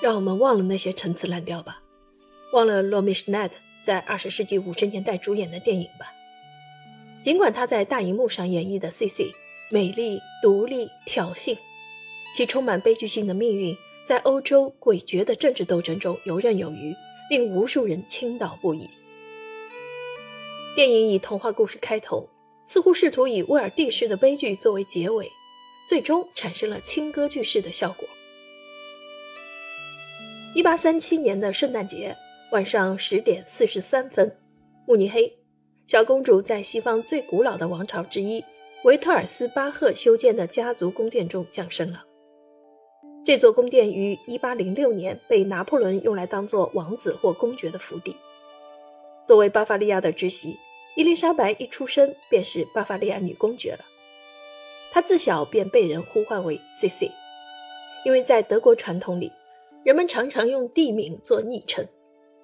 让我们忘了那些陈词滥调吧，忘了罗米什奈特在二十世纪五十年代主演的电影吧。尽管他在大荧幕上演绎的 C.C. 美丽、独立、挑衅，其充满悲剧性的命运在欧洲诡谲的政治斗争中游刃有余，令无数人倾倒不已。电影以童话故事开头，似乎试图以威尔第式的悲剧作为结尾，最终产生了轻歌剧式的效果。一八三七年的圣诞节晚上十点四十三分，慕尼黑，小公主在西方最古老的王朝之一维特尔斯巴赫修建的家族宫殿中降生了。这座宫殿于一八零六年被拿破仑用来当做王子或公爵的府邸。作为巴伐利亚的直系，伊丽莎白一出生便是巴伐利亚女公爵了。她自小便被人呼唤为 C.C.，因为在德国传统里。人们常常用地名做昵称，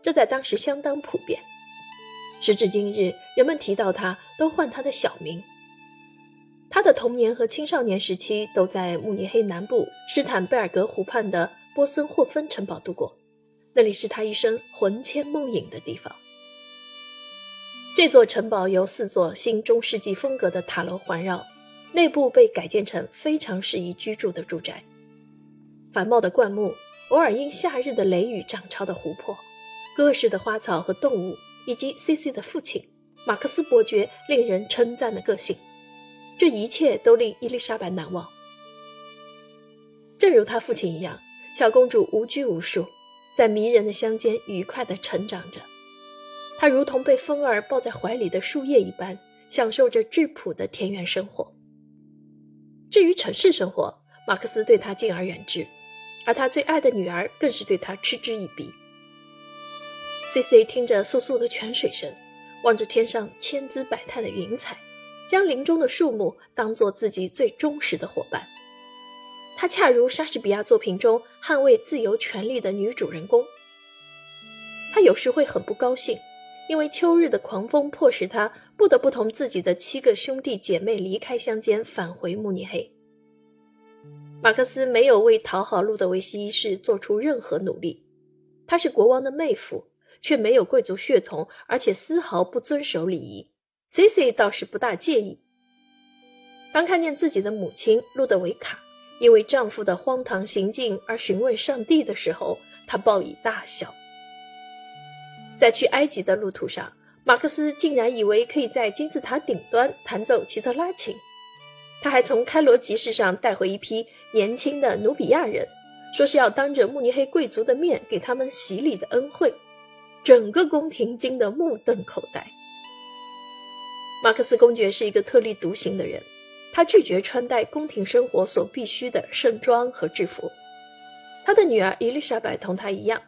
这在当时相当普遍。时至今日，人们提到他都唤他的小名。他的童年和青少年时期都在慕尼黑南部施坦贝尔格湖畔的波森霍芬城堡度过，那里是他一生魂牵梦萦的地方。这座城堡由四座新中世纪风格的塔楼环绕，内部被改建成非常适宜居住的住宅，繁茂的灌木。偶尔因夏日的雷雨涨潮的湖泊，各式的花草和动物，以及 C.C. 的父亲马克思伯爵令人称赞的个性，这一切都令伊丽莎白难忘。正如她父亲一样，小公主无拘无束，在迷人的乡间愉快地成长着。她如同被风儿抱在怀里的树叶一般，享受着质朴的田园生活。至于城市生活，马克思对她敬而远之。而他最爱的女儿更是对他嗤之以鼻。C.C. 听着簌簌的泉水声，望着天上千姿百态的云彩，将林中的树木当作自己最忠实的伙伴。她恰如莎士比亚作品中捍卫自由权利的女主人公。她有时会很不高兴，因为秋日的狂风迫使她不得不同自己的七个兄弟姐妹离开乡间，返回慕尼黑。马克思没有为讨好路德维希一世做出任何努力。她是国王的妹夫，却没有贵族血统，而且丝毫不遵守礼仪。Cici 倒是不大介意。当看见自己的母亲路德维卡因为丈夫的荒唐行径而询问上帝的时候，她报以大笑。在去埃及的路途上，马克思竟然以为可以在金字塔顶端弹奏奇特拉琴。他还从开罗集市上带回一批年轻的努比亚人，说是要当着慕尼黑贵族的面给他们洗礼的恩惠，整个宫廷惊得目瞪口呆。马克思公爵是一个特立独行的人，他拒绝穿戴宫廷生活所必须的盛装和制服。他的女儿伊丽莎白同他一样，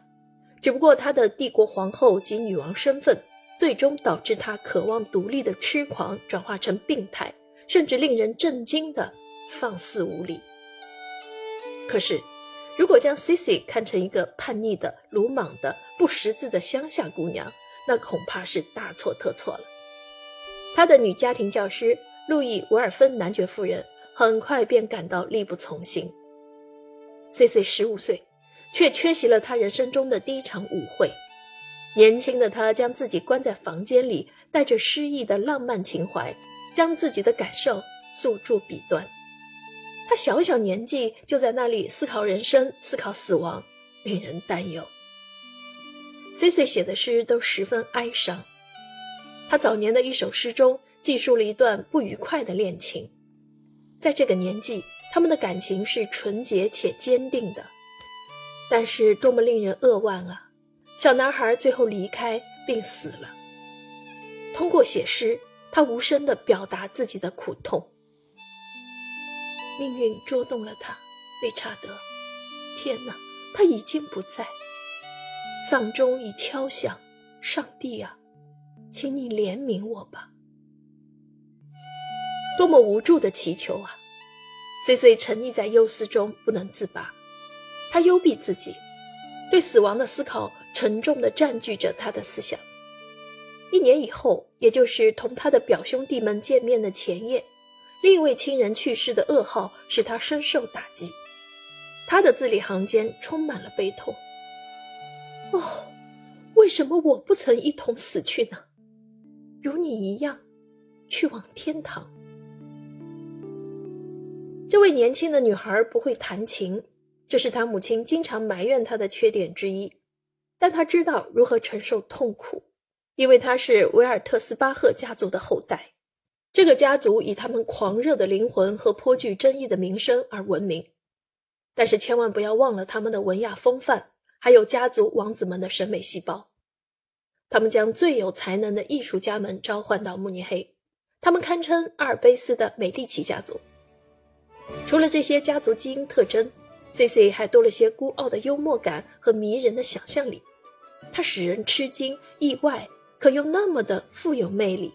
只不过她的帝国皇后及女王身份，最终导致她渴望独立的痴狂转化成病态。甚至令人震惊的放肆无礼。可是，如果将 C.C. 看成一个叛逆的、鲁莽的、不识字的乡下姑娘，那恐怕是大错特错了。她的女家庭教师路易·维尔芬男爵夫人很快便感到力不从心。C.C. 十五岁，却缺席了她人生中的第一场舞会。年轻的她将自己关在房间里，带着诗意的浪漫情怀。将自己的感受诉诸笔端，他小小年纪就在那里思考人生、思考死亡，令人担忧。C.C. 写的诗都十分哀伤，他早年的一首诗中记述了一段不愉快的恋情，在这个年纪，他们的感情是纯洁且坚定的，但是多么令人扼腕啊！小男孩最后离开并死了，通过写诗。他无声地表达自己的苦痛。命运捉弄了他，理查德。天哪，他已经不在，丧钟已敲响。上帝啊，请你怜悯我吧！多么无助的祈求啊！C C 沉溺在忧思中不能自拔，他幽闭自己，对死亡的思考沉重地占据着他的思想。一年以后，也就是同他的表兄弟们见面的前夜，另一位亲人去世的噩耗使他深受打击。他的字里行间充满了悲痛。哦，为什么我不曾一同死去呢？如你一样，去往天堂。这位年轻的女孩不会弹琴，这是她母亲经常埋怨她的缺点之一。但她知道如何承受痛苦，因为他是维尔特斯巴赫家族的后代。这个家族以他们狂热的灵魂和颇具争议的名声而闻名。但是千万不要忘了他们的文雅风范，还有家族王子们的审美细胞。他们将最有才能的艺术家们召唤到慕尼黑，他们堪称阿尔卑斯的美第奇家族。除了这些家族基因特征，C C 还多了些孤傲的幽默感和迷人的想象力。它使人吃惊、意外，可又那么的富有魅力。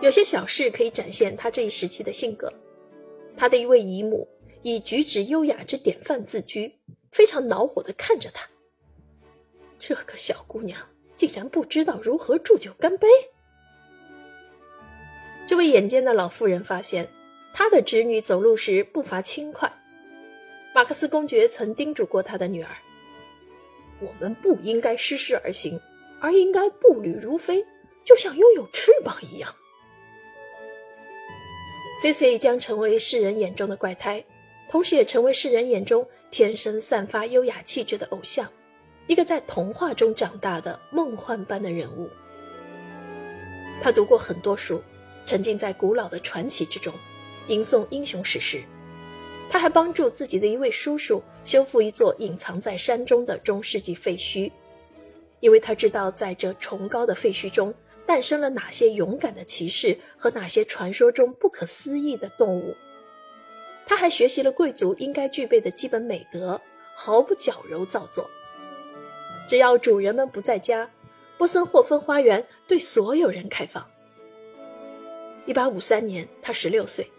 有些小事可以展现他这一时期的性格。他的一位姨母以举止优雅之典范自居，非常恼火地看着他。这个小姑娘竟然不知道如何祝酒干杯。这位眼尖的老妇人发现。他的侄女走路时步伐轻快，马克思公爵曾叮嘱过他的女儿：“我们不应该失势而行，而应该步履如飞，就像拥有翅膀一样。” C C 将成为世人眼中的怪胎，同时也成为世人眼中天生散发优雅气质的偶像，一个在童话中长大的梦幻般的人物。他读过很多书，沉浸在古老的传奇之中。吟诵英雄史诗，他还帮助自己的一位叔叔修复一座隐藏在山中的中世纪废墟，因为他知道在这崇高的废墟中诞生了哪些勇敢的骑士和哪些传说中不可思议的动物。他还学习了贵族应该具备的基本美德，毫不矫揉造作。只要主人们不在家，波森霍芬花园对所有人开放。一八五三年，他十六岁。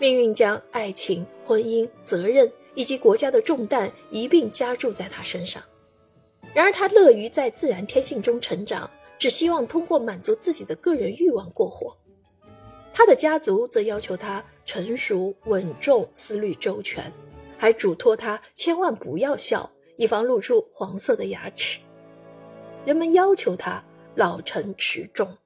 命运将爱情、婚姻、责任以及国家的重担一并加注在他身上。然而，他乐于在自然天性中成长，只希望通过满足自己的个人欲望过活。他的家族则要求他成熟稳重、思虑周全，还嘱托他千万不要笑，以防露出黄色的牙齿。人们要求他老成持重。